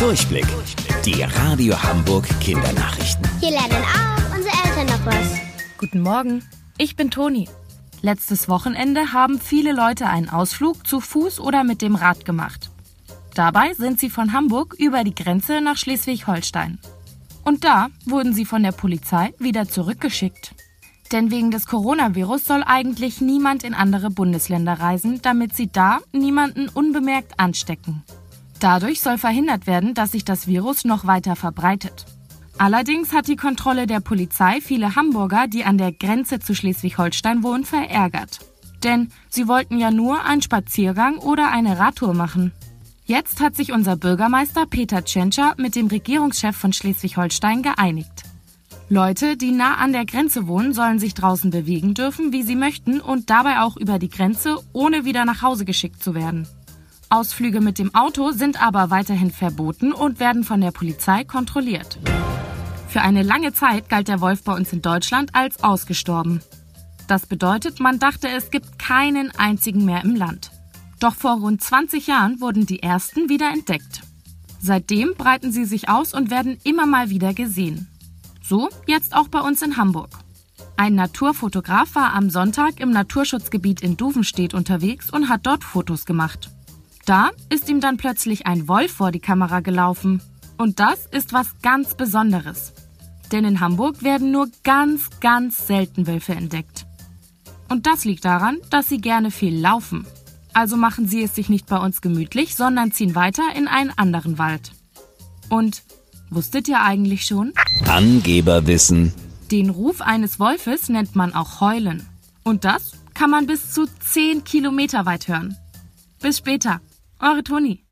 Durchblick. Die Radio Hamburg Kindernachrichten. Hier lernen auch unsere Eltern noch was. Guten Morgen, ich bin Toni. Letztes Wochenende haben viele Leute einen Ausflug zu Fuß oder mit dem Rad gemacht. Dabei sind sie von Hamburg über die Grenze nach Schleswig-Holstein. Und da wurden sie von der Polizei wieder zurückgeschickt. Denn wegen des Coronavirus soll eigentlich niemand in andere Bundesländer reisen, damit sie da niemanden unbemerkt anstecken. Dadurch soll verhindert werden, dass sich das Virus noch weiter verbreitet. Allerdings hat die Kontrolle der Polizei viele Hamburger, die an der Grenze zu Schleswig-Holstein wohnen, verärgert. Denn sie wollten ja nur einen Spaziergang oder eine Radtour machen. Jetzt hat sich unser Bürgermeister Peter Tschentscher mit dem Regierungschef von Schleswig-Holstein geeinigt. Leute, die nah an der Grenze wohnen, sollen sich draußen bewegen dürfen, wie sie möchten und dabei auch über die Grenze, ohne wieder nach Hause geschickt zu werden. Ausflüge mit dem Auto sind aber weiterhin verboten und werden von der Polizei kontrolliert. Für eine lange Zeit galt der Wolf bei uns in Deutschland als ausgestorben. Das bedeutet, man dachte, es gibt keinen einzigen mehr im Land. Doch vor rund 20 Jahren wurden die ersten wieder entdeckt. Seitdem breiten sie sich aus und werden immer mal wieder gesehen. So jetzt auch bei uns in Hamburg. Ein Naturfotograf war am Sonntag im Naturschutzgebiet in Duvenstedt unterwegs und hat dort Fotos gemacht. Da ist ihm dann plötzlich ein Wolf vor die Kamera gelaufen. Und das ist was ganz Besonderes. Denn in Hamburg werden nur ganz, ganz selten Wölfe entdeckt. Und das liegt daran, dass sie gerne viel laufen. Also machen sie es sich nicht bei uns gemütlich, sondern ziehen weiter in einen anderen Wald. Und wusstet ihr eigentlich schon? Angeberwissen. Den Ruf eines Wolfes nennt man auch Heulen. Und das kann man bis zu 10 Kilometer weit hören. Bis später. Eure Toni.